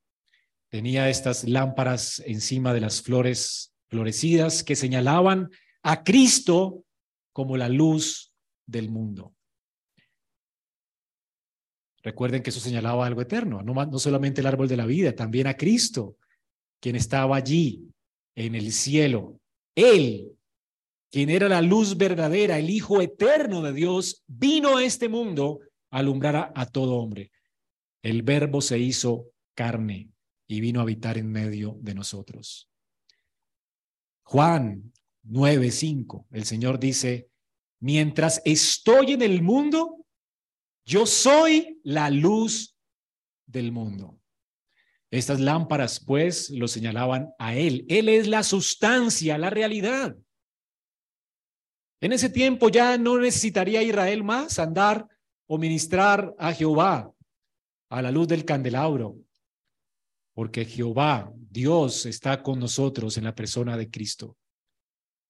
tenía estas lámparas encima de las flores florecidas que señalaban a Cristo como la luz del mundo. Recuerden que eso señalaba algo eterno, no, no solamente el árbol de la vida, también a Cristo, quien estaba allí en el cielo. Él, quien era la luz verdadera, el Hijo eterno de Dios, vino a este mundo a alumbrar a todo hombre. El verbo se hizo carne y vino a habitar en medio de nosotros. Juan 9:5, el Señor dice, mientras estoy en el mundo, yo soy la luz del mundo. Estas lámparas, pues, lo señalaban a Él. Él es la sustancia, la realidad. En ese tiempo ya no necesitaría Israel más andar o ministrar a Jehová a la luz del candelabro, porque Jehová, Dios, está con nosotros en la persona de Cristo.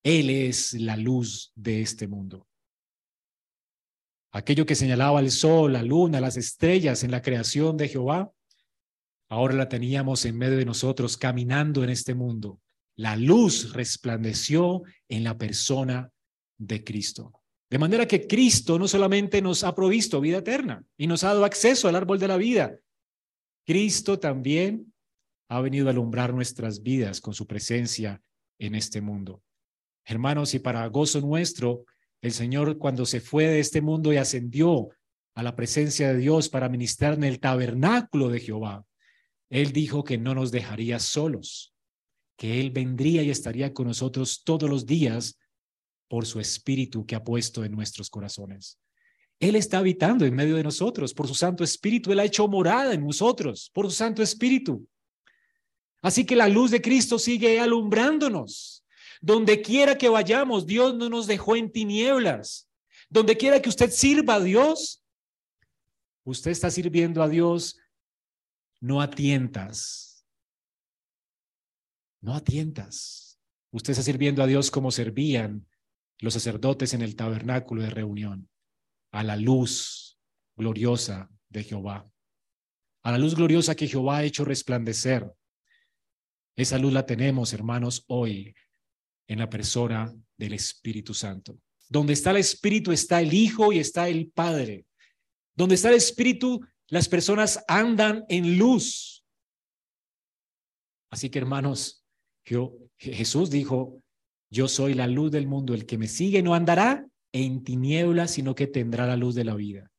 Él es la luz de este mundo. Aquello que señalaba el sol, la luna, las estrellas en la creación de Jehová, ahora la teníamos en medio de nosotros caminando en este mundo. La luz resplandeció en la persona de Cristo. De manera que Cristo no solamente nos ha provisto vida eterna y nos ha dado acceso al árbol de la vida, Cristo también ha venido a alumbrar nuestras vidas con su presencia en este mundo. Hermanos, y para gozo nuestro, el Señor cuando se fue de este mundo y ascendió a la presencia de Dios para ministrar en el tabernáculo de Jehová, Él dijo que no nos dejaría solos, que Él vendría y estaría con nosotros todos los días por su espíritu que ha puesto en nuestros corazones. Él está habitando en medio de nosotros, por su Santo Espíritu, Él ha hecho morada en nosotros, por su Santo Espíritu. Así que la luz de Cristo sigue alumbrándonos. Donde quiera que vayamos, Dios no nos dejó en tinieblas. Donde quiera que usted sirva a Dios, usted está sirviendo a Dios no a tientas. No a tientas. Usted está sirviendo a Dios como servían los sacerdotes en el tabernáculo de reunión, a la luz gloriosa de Jehová, a la luz gloriosa que Jehová ha hecho resplandecer esa luz la tenemos, hermanos, hoy en la persona del Espíritu Santo. Donde está el Espíritu está el Hijo y está el Padre. Donde está el Espíritu, las personas andan en luz. Así que, hermanos, Jesús dijo, yo soy la luz del mundo, el que me sigue no andará en tinieblas, sino que tendrá la luz de la vida.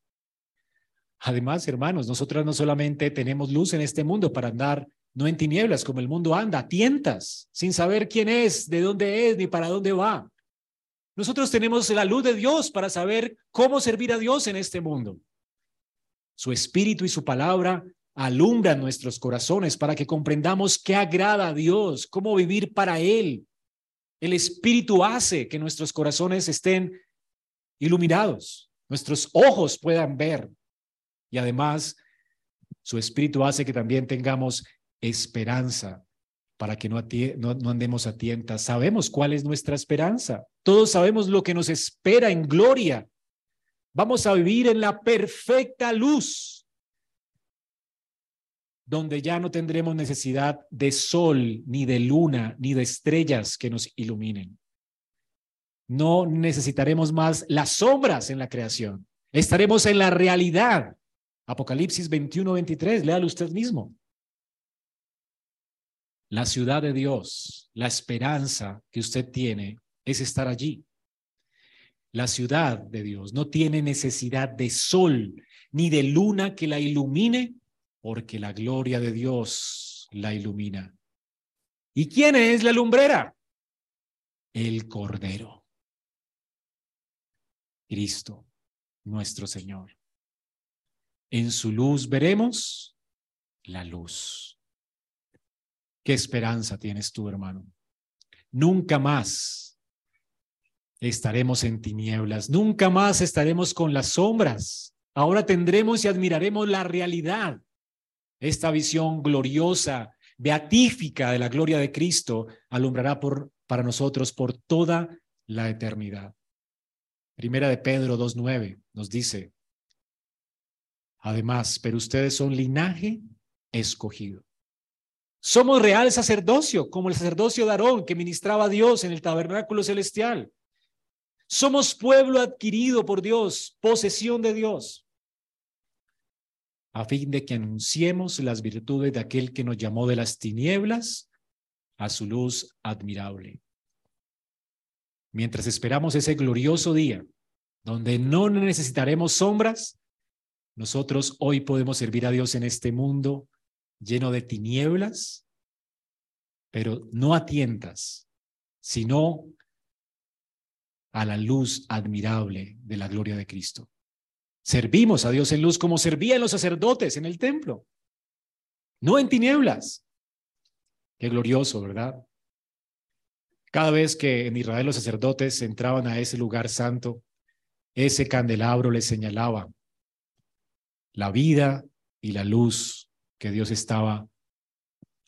Además, hermanos, nosotros no solamente tenemos luz en este mundo para andar no en tinieblas como el mundo anda, tientas, sin saber quién es, de dónde es, ni para dónde va. Nosotros tenemos la luz de Dios para saber cómo servir a Dios en este mundo. Su espíritu y su palabra alumbran nuestros corazones para que comprendamos qué agrada a Dios, cómo vivir para Él. El espíritu hace que nuestros corazones estén iluminados, nuestros ojos puedan ver y además su espíritu hace que también tengamos esperanza para que no, no, andemos a tientas. Sabemos cuál es nuestra esperanza. Todos sabemos lo que nos espera en gloria. Vamos a vivir en la perfecta luz, donde ya no tendremos necesidad de sol, ni de luna, ni de estrellas que nos iluminen. No necesitaremos más las sombras en la creación. Estaremos en la realidad. Apocalipsis 21, 23, léalo usted mismo la ciudad de Dios, la esperanza que usted tiene es estar allí. La ciudad de Dios no tiene necesidad de sol ni de luna que la ilumine, porque la gloria de Dios la ilumina. ¿Y quién es la lumbrera? El Cordero. Cristo, nuestro Señor. En su luz veremos la luz. ¿Qué esperanza tienes tú, hermano? Nunca más estaremos en tinieblas, nunca más estaremos con las sombras. Ahora tendremos y admiraremos la realidad. Esta visión gloriosa, beatífica de la gloria de Cristo alumbrará para nosotros por toda la eternidad. Primera de Pedro 2.9 nos dice, además, pero ustedes son linaje escogido somos real sacerdocio, como el sacerdocio de Aarón que ministraba a Dios en el tabernáculo celestial. Somos pueblo adquirido por Dios, posesión de Dios, a fin de que anunciemos las virtudes de aquel que nos llamó de las tinieblas a su luz admirable. Mientras esperamos ese glorioso día, donde no necesitaremos sombras, nosotros hoy podemos servir a Dios en este mundo lleno de tinieblas, pero no a tientas, sino a la luz admirable de la gloria de Cristo. Servimos a Dios en luz como servían los sacerdotes en el templo, no en tinieblas. Qué glorioso, ¿verdad? Cada vez que en Israel los sacerdotes entraban a ese lugar santo, ese candelabro les señalaba la vida y la luz que Dios estaba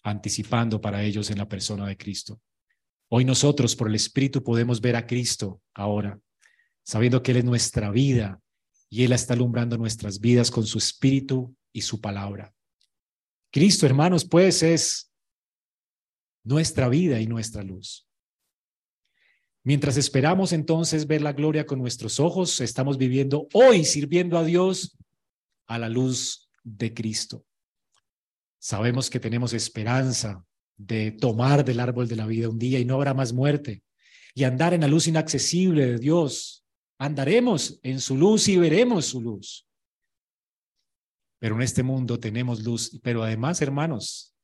anticipando para ellos en la persona de Cristo. Hoy nosotros por el Espíritu podemos ver a Cristo ahora, sabiendo que Él es nuestra vida y Él está alumbrando nuestras vidas con su Espíritu y su palabra. Cristo, hermanos, pues es nuestra vida y nuestra luz. Mientras esperamos entonces ver la gloria con nuestros ojos, estamos viviendo hoy sirviendo a Dios a la luz de Cristo. Sabemos que tenemos esperanza de tomar del árbol de la vida un día y no habrá más muerte y andar en la luz inaccesible de Dios. Andaremos en su luz y veremos su luz. Pero en este mundo tenemos luz, pero además, hermanos,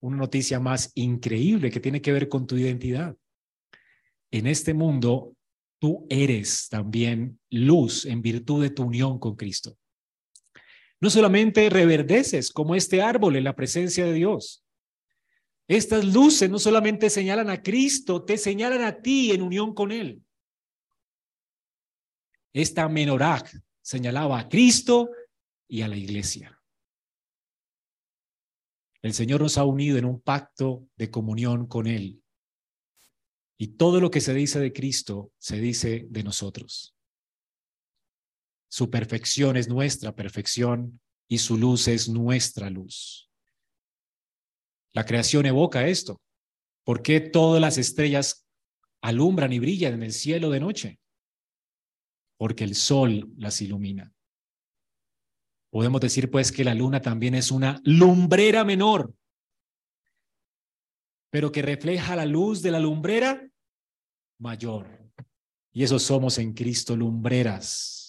una noticia más increíble que tiene que ver con tu identidad. En este mundo, tú eres también luz en virtud de tu unión con Cristo. No solamente reverdeces como este árbol en la presencia de Dios. Estas luces no solamente señalan a Cristo, te señalan a ti en unión con Él. Esta menorá señalaba a Cristo y a la iglesia. El Señor nos ha unido en un pacto de comunión con Él. Y todo lo que se dice de Cristo se dice de nosotros. Su perfección es nuestra perfección y su luz es nuestra luz. La creación evoca esto. ¿Por qué todas las estrellas alumbran y brillan en el cielo de noche? Porque el sol las ilumina. Podemos decir pues que la luna también es una lumbrera menor, pero que refleja la luz de la lumbrera mayor. Y eso somos en Cristo lumbreras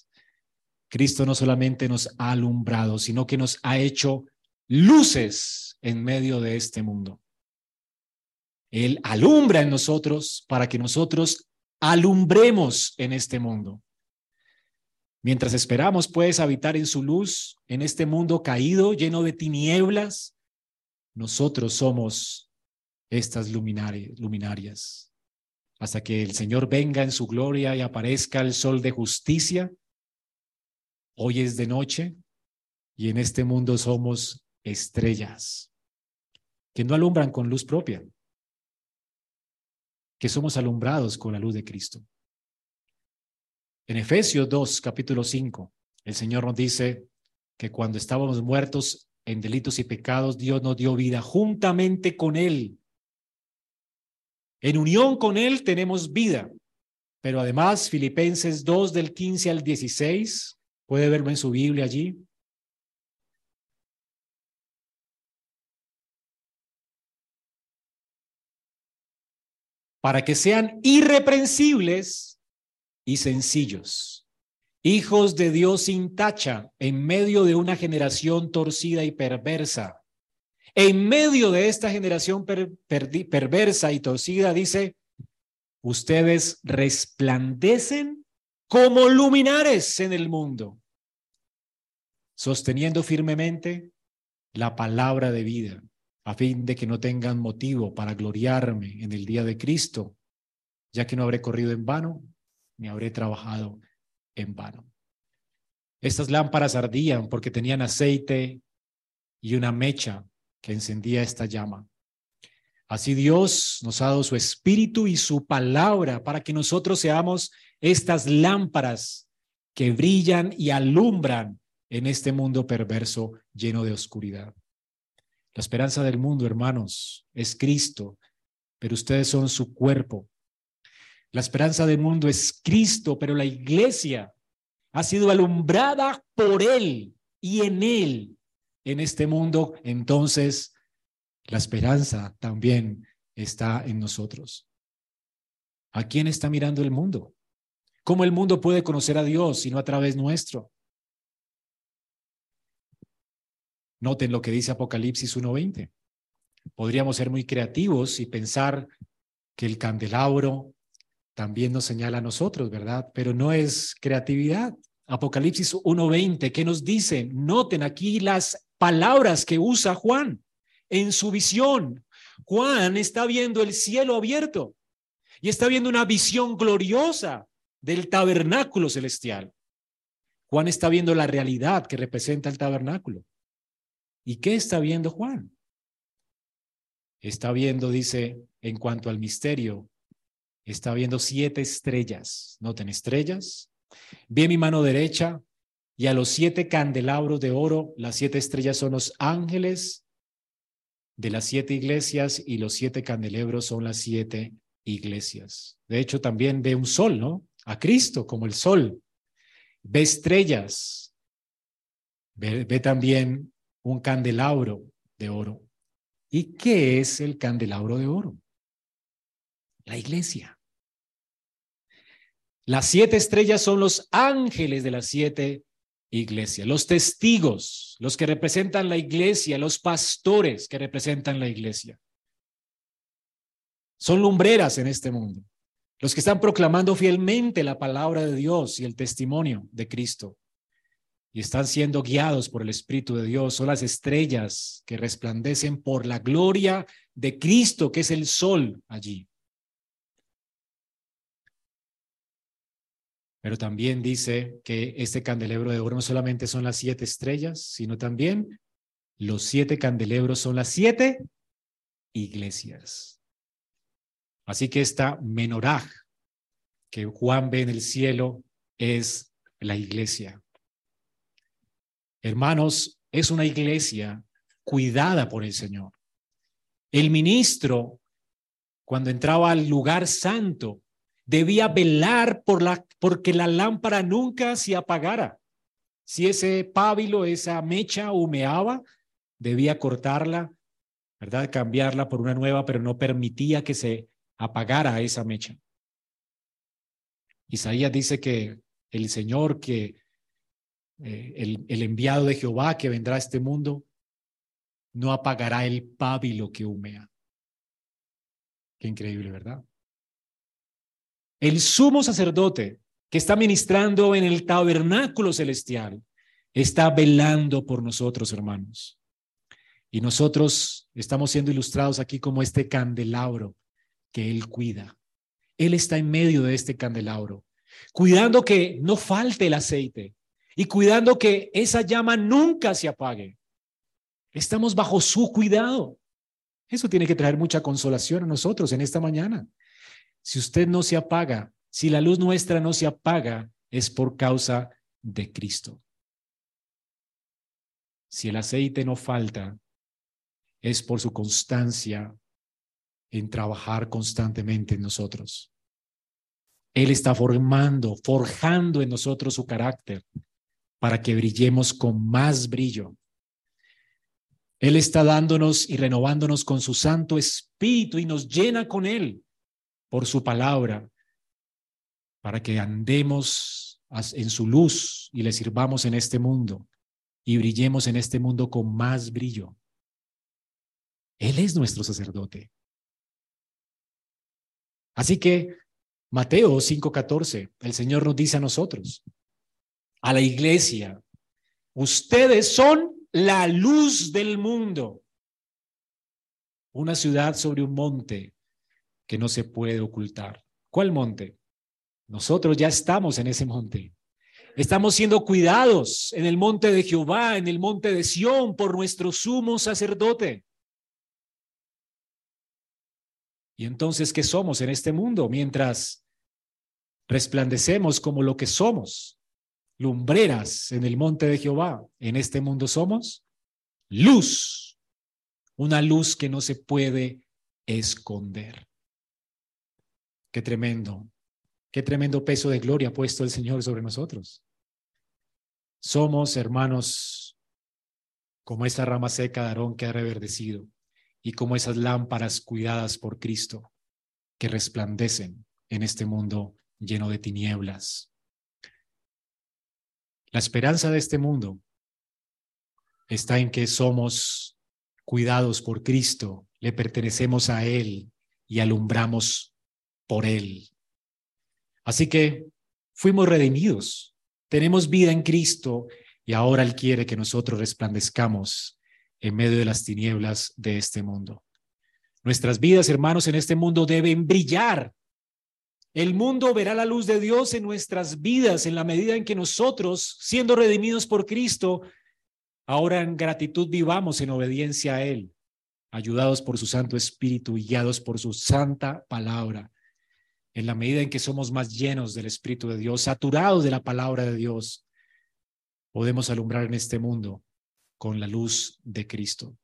Cristo no solamente nos ha alumbrado, sino que nos ha hecho luces en medio de este mundo. Él alumbra en nosotros para que nosotros alumbremos en este mundo. Mientras esperamos, pues, habitar en su luz, en este mundo caído, lleno de tinieblas, nosotros somos estas luminarias. Hasta que el Señor venga en su gloria y aparezca el sol de justicia Hoy es de noche y en este mundo somos estrellas. que no alumbran con luz propia, que somos alumbrados con la luz de Cristo. En Efesios 2, capítulo 5, el Señor nos dice que cuando estábamos muertos en delitos y pecados, Dios nos dio vida juntamente con Él. En unión con Él tenemos vida. Pero además, Filipenses 2 del 15 al 16, puede verlo en su Biblia allí. Para que sean irreprensibles y sencillos, hijos de Dios sin tacha en medio de una generación torcida y perversa. En medio de esta generación perversa y torcida, dice, ustedes resplandecen como luminares en el mundo, sosteniendo firmemente la palabra de vida, a fin de que no tengan motivo para gloriarme en el día de Cristo, ya que no habré corrido en vano, ni habré trabajado en vano. Estas lámparas ardían porque tenían aceite y una mecha que encendía esta llama. Así Dios nos ha dado su espíritu y su palabra para que nosotros seamos estas lámparas que brillan y alumbran en este mundo perverso lleno de oscuridad. La esperanza del mundo, hermanos, es Cristo, pero ustedes son su cuerpo. La esperanza del mundo es Cristo, pero la iglesia ha sido alumbrada por Él y en Él en este mundo. Entonces, la esperanza también está en nosotros. ¿A quién está mirando el mundo? ¿Cómo el mundo puede conocer a Dios si no a través nuestro? Noten lo que dice Apocalipsis 1.20. Podríamos ser muy creativos y pensar que el candelabro también nos señala a nosotros, ¿verdad? Pero no es creatividad. Apocalipsis 1.20, ¿qué nos dice? Noten aquí las palabras que usa Juan en su visión. Juan está viendo el cielo abierto y está viendo una visión gloriosa del tabernáculo celestial. Juan está viendo la realidad que representa el tabernáculo. ¿Y qué está viendo Juan? Está viendo, dice, en cuanto al misterio, está viendo siete estrellas. Noten estrellas. Vi mi mano derecha y a los siete candelabros de oro, las siete estrellas son los ángeles de las siete iglesias y los siete candelabros son las siete iglesias. De hecho, también ve un sol, ¿no? A Cristo como el sol. Ve estrellas. Ve también un candelabro de oro. ¿Y qué es el candelabro de oro? La iglesia. Las siete estrellas son los ángeles de las siete iglesia, los testigos, los que representan la iglesia, los pastores que representan la iglesia. Son lumbreras en este mundo, los que están proclamando fielmente la palabra de Dios y el testimonio de Cristo. Y están siendo guiados por el Espíritu de Dios. Son las estrellas que resplandecen por la gloria de Cristo, que es el sol allí. Pero también dice que este candelebro de oro no solamente son las siete estrellas, sino también los siete candelebros son las siete iglesias. Así que esta menoraj que Juan ve en el cielo es la iglesia. Hermanos, es una iglesia cuidada por el Señor. El ministro, cuando entraba al lugar santo, debía velar por la, porque la lámpara nunca se apagara. Si ese pábilo, esa mecha humeaba, debía cortarla, ¿verdad? Cambiarla por una nueva, pero no permitía que se apagara esa mecha. Isaías dice que el Señor, que eh, el, el enviado de Jehová que vendrá a este mundo, no apagará el pábilo que humea. Qué increíble, ¿verdad? El sumo sacerdote que está ministrando en el tabernáculo celestial está velando por nosotros, hermanos. Y nosotros estamos siendo ilustrados aquí como este candelabro que Él cuida. Él está en medio de este candelabro, cuidando que no falte el aceite y cuidando que esa llama nunca se apague. Estamos bajo su cuidado. Eso tiene que traer mucha consolación a nosotros en esta mañana. Si usted no se apaga, si la luz nuestra no se apaga, es por causa de Cristo. Si el aceite no falta, es por su constancia en trabajar constantemente en nosotros. Él está formando, forjando en nosotros su carácter para que brillemos con más brillo. Él está dándonos y renovándonos con su Santo Espíritu y nos llena con Él por su palabra para que andemos en su luz y le sirvamos en este mundo y brillemos en este mundo con más brillo. Él es nuestro sacerdote. Así que Mateo 5:14, el Señor nos dice a nosotros, a la iglesia, ustedes son la luz del mundo. Una ciudad sobre un monte que no se puede ocultar. ¿Cuál monte? Nosotros ya estamos en ese monte. Estamos siendo cuidados en el monte de Jehová, en el monte de Sión, por nuestro sumo sacerdote. Y entonces, ¿qué somos en este mundo? Mientras resplandecemos como lo que somos, lumbreras en el monte de Jehová, en este mundo somos luz, una luz que no se puede esconder. Qué tremendo, qué tremendo peso de gloria ha puesto el Señor sobre nosotros. Somos hermanos como esa rama seca de Aarón que ha reverdecido y como esas lámparas cuidadas por Cristo que resplandecen en este mundo lleno de tinieblas. La esperanza de este mundo está en que somos cuidados por Cristo, le pertenecemos a Él y alumbramos por Él. Así que fuimos redimidos, tenemos vida en Cristo y ahora Él quiere que nosotros resplandezcamos en medio de las tinieblas de este mundo. Nuestras vidas, hermanos, en este mundo deben brillar. El mundo verá la luz de Dios en nuestras vidas en la medida en que nosotros, siendo redimidos por Cristo, ahora en gratitud vivamos en obediencia a Él, ayudados por su Santo Espíritu y guiados por su santa palabra. En la medida en que somos más llenos del Espíritu de Dios, saturados de la palabra de Dios, podemos alumbrar en este mundo con la luz de Cristo.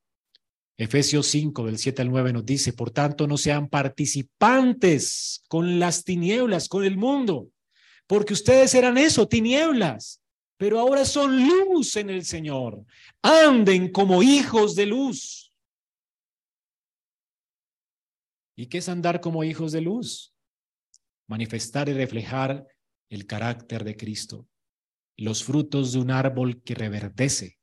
Efesios 5, del 7 al 9 nos dice, por tanto, no sean participantes con las tinieblas, con el mundo, porque ustedes eran eso, tinieblas, pero ahora son luz en el Señor. Anden como hijos de luz. ¿Y qué es andar como hijos de luz? Manifestar y reflejar el carácter de Cristo, los frutos de un árbol que reverdece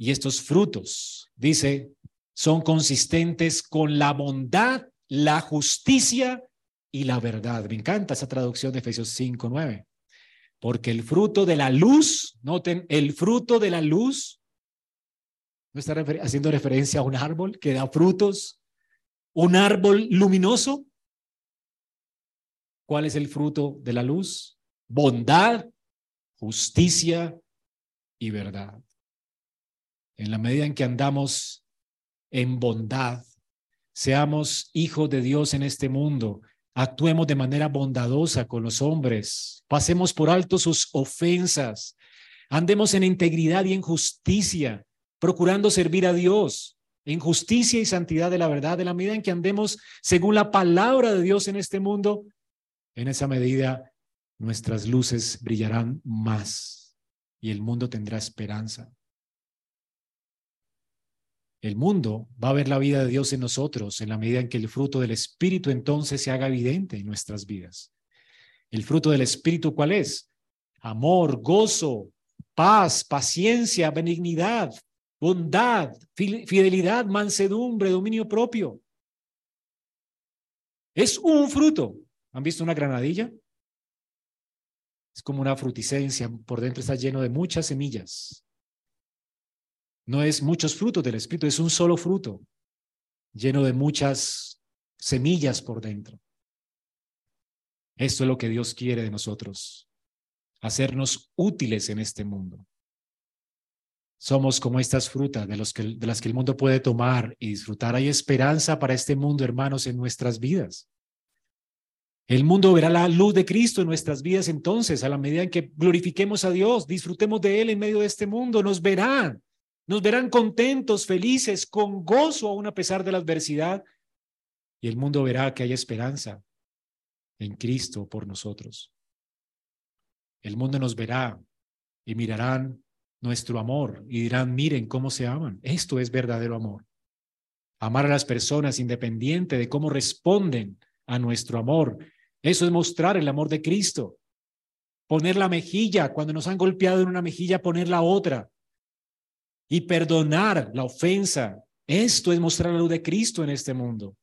y estos frutos, dice, son consistentes con la bondad, la justicia y la verdad. Me encanta esa traducción de Efesios 5, 9. Porque el fruto de la luz, noten, el fruto de la luz, no está haciendo referencia a un árbol que da frutos, un árbol luminoso. ¿Cuál es el fruto de la luz? Bondad, justicia y verdad en la medida en que andamos en bondad, seamos hijos de Dios en este mundo, actuemos de manera bondadosa con los hombres, pasemos por alto sus ofensas, andemos en integridad y en justicia, procurando servir a Dios en justicia y santidad de la verdad, en la medida en que andemos según la palabra de Dios en este mundo, en esa medida nuestras luces brillarán más y el mundo tendrá esperanza. El mundo va a ver la vida de Dios en nosotros en la medida en que el fruto del Espíritu entonces se haga evidente en nuestras vidas. ¿El fruto del Espíritu cuál es? Amor, gozo, paz, paciencia, benignidad, bondad, fidelidad, mansedumbre, dominio propio. Es un fruto. ¿Han visto una granadilla? Es como una fruticencia, por dentro está lleno de muchas semillas. No es muchos frutos del Espíritu, es un solo fruto, lleno de muchas semillas por dentro. Esto es lo que Dios quiere de nosotros, hacernos útiles en este mundo. somos como estas frutas de, los que, de las que el mundo puede tomar y disfrutar. Hay esperanza para este mundo, hermanos, en nuestras vidas. El mundo verá la luz de Cristo en nuestras vidas entonces, a la medida en que glorifiquemos a Dios, disfrutemos de Él en medio de este mundo, nos verán, nos verán contentos, felices, con gozo aún a pesar de la adversidad. Y el mundo verá que hay esperanza en Cristo por nosotros. El mundo nos verá y mirarán nuestro amor y dirán, miren cómo se aman. Esto es verdadero amor. Amar a las personas independiente de cómo responden a nuestro amor. Eso es mostrar el amor de Cristo. Poner la mejilla, cuando nos han golpeado en una mejilla, poner la otra. Y perdonar la ofensa. Esto es mostrar la luz de Cristo en este mundo.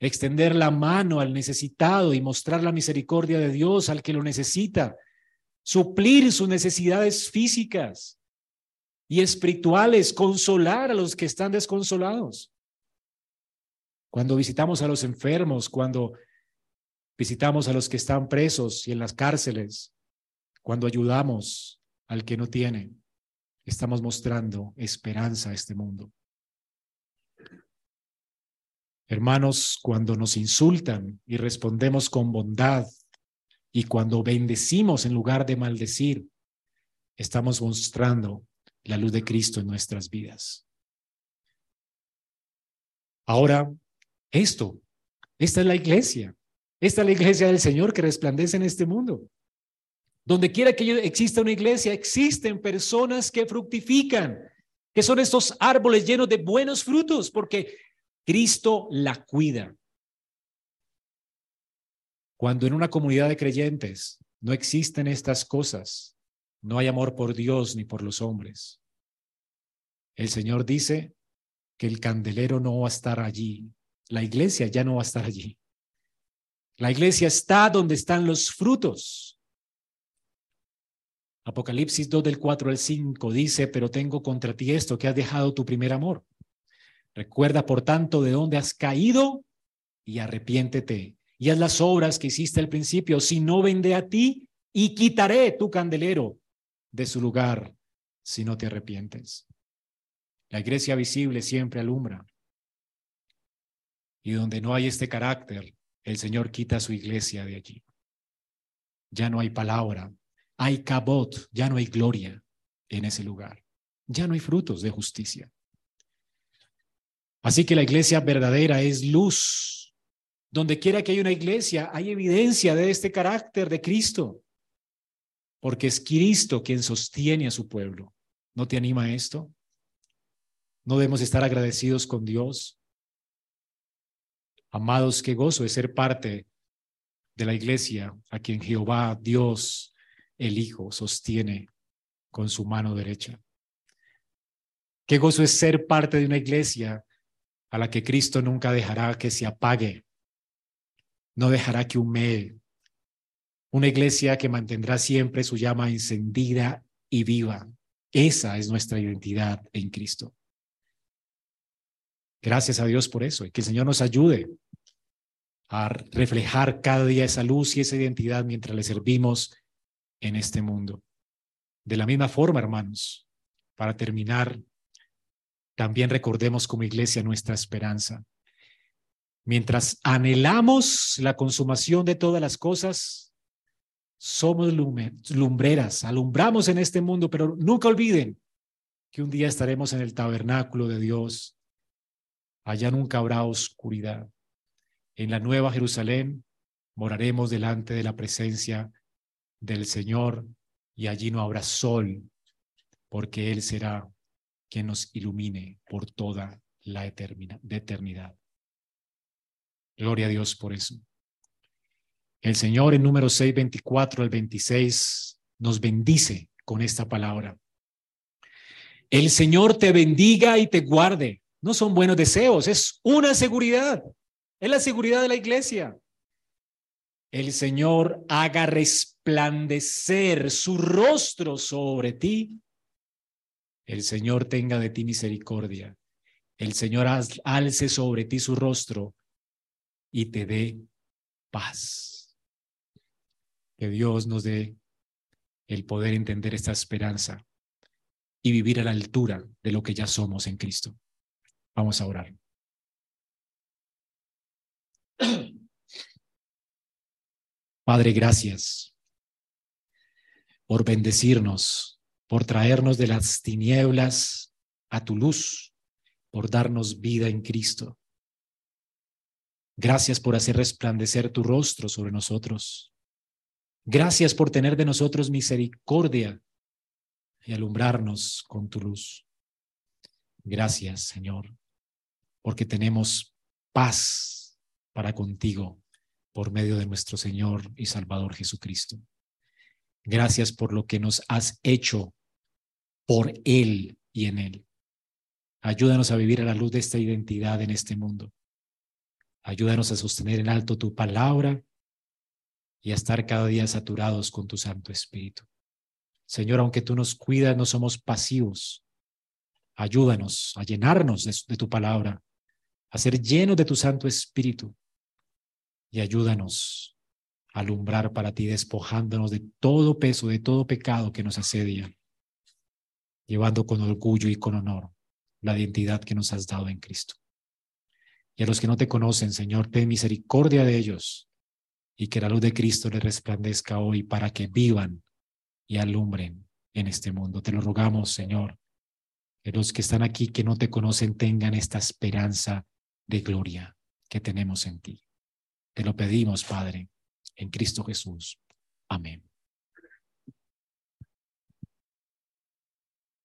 Extender la mano al necesitado y mostrar la misericordia de Dios al que lo necesita suplir sus necesidades físicas y espirituales, consolar a los que están desconsolados. Cuando visitamos a los enfermos, cuando visitamos a los que están presos y en las cárceles, cuando ayudamos al que no tiene, estamos mostrando esperanza a este mundo. Hermanos, cuando nos insultan y respondemos con bondad y cuando bendecimos en lugar de maldecir, estamos mostrando la luz de Cristo en nuestras vidas. Ahora, esto, esta es la iglesia. Esta es la iglesia del Señor que resplandece en este mundo. Donde quiera que exista una iglesia, existen personas que fructifican, que son estos árboles llenos de buenos frutos, porque Cristo la cuida. Cuando en una comunidad de creyentes no existen estas cosas, no hay amor por Dios ni por los hombres. El Señor dice que el candelero no va a estar allí, la iglesia ya no va a estar allí. La iglesia está donde están los frutos. Apocalipsis 2 del 4 al 5 dice, pero tengo contra ti esto, que has dejado tu primer amor. Recuerda, por tanto, de dónde has caído y arrepiéntete y haz las obras que hiciste al principio, si no vende a ti y quitaré tu candelero de su lugar si no te arrepientes. La iglesia visible siempre alumbra. Y donde no hay este carácter, el Señor quita su iglesia de allí. Ya no hay palabra, hay cabot, ya no hay gloria en ese lugar. Ya no hay frutos de justicia. Así que la iglesia verdadera es luz donde quiera que haya una iglesia, hay evidencia de este carácter de Cristo, porque es Cristo quien sostiene a su pueblo. ¿No te anima esto? ¿No debemos estar agradecidos con Dios? Amados, qué gozo de ser parte de la iglesia a quien Jehová, Dios, el Hijo, sostiene con su mano derecha. Qué gozo es ser parte de una iglesia a la que Cristo nunca dejará que se apague no dejará que humee. Una iglesia que mantendrá siempre su llama encendida y viva. Esa es nuestra identidad en Cristo. Gracias a Dios por eso y que el Señor nos ayude a reflejar cada día esa luz y esa identidad mientras le servimos en este mundo. De la misma forma, hermanos, para terminar, también recordemos como iglesia nuestra esperanza. Mientras anhelamos la consumación de todas las cosas, somos lumbreras, alumbramos en este mundo, pero nunca olviden que un día estaremos en el tabernáculo de Dios. Allá nunca habrá oscuridad. En la nueva Jerusalén moraremos delante de la presencia del Señor y allí no habrá sol, porque Él será quien nos ilumine por toda la eternidad. Gloria a Dios por eso. El Señor en número 6, 24 al 26 nos bendice con esta palabra. El Señor te bendiga y te guarde. No son buenos deseos, es una seguridad. Es la seguridad de la iglesia. El Señor haga resplandecer su rostro sobre ti. El Señor tenga de ti misericordia. El Señor alce sobre ti su rostro y te dé paz. Que Dios nos dé el poder entender esta esperanza y vivir a la altura de lo que ya somos en Cristo. Vamos a orar. Padre, gracias por bendecirnos, por traernos de las tinieblas a tu luz, por darnos vida en Cristo. Gracias por hacer resplandecer tu rostro sobre nosotros. Gracias por tener de nosotros misericordia y alumbrarnos con tu luz. Gracias, Señor, porque tenemos paz para contigo por medio de nuestro Señor y Salvador Jesucristo. Gracias por lo que nos has hecho por Él y en Él. Ayúdanos a vivir a la luz de esta identidad en este mundo. Ayúdanos a sostener en alto tu palabra y a estar cada día saturados con tu Santo Espíritu. Señor, aunque tú nos cuidas, no somos pasivos. Ayúdanos a llenarnos de, tu palabra, a ser llenos de tu Santo Espíritu y ayúdanos a alumbrar para ti, despojándonos de todo peso, de todo pecado que nos asedia, llevando con orgullo y con honor la identidad que nos has dado en Cristo. Y a los que no te conocen, Señor, ten misericordia de ellos y que la luz de Cristo les resplandezca hoy para que vivan y alumbren en este mundo. Te lo rogamos, Señor, que los que están aquí que no te conocen tengan esta esperanza de gloria que tenemos en ti. Te lo pedimos, Padre, en Cristo Jesús. Amén.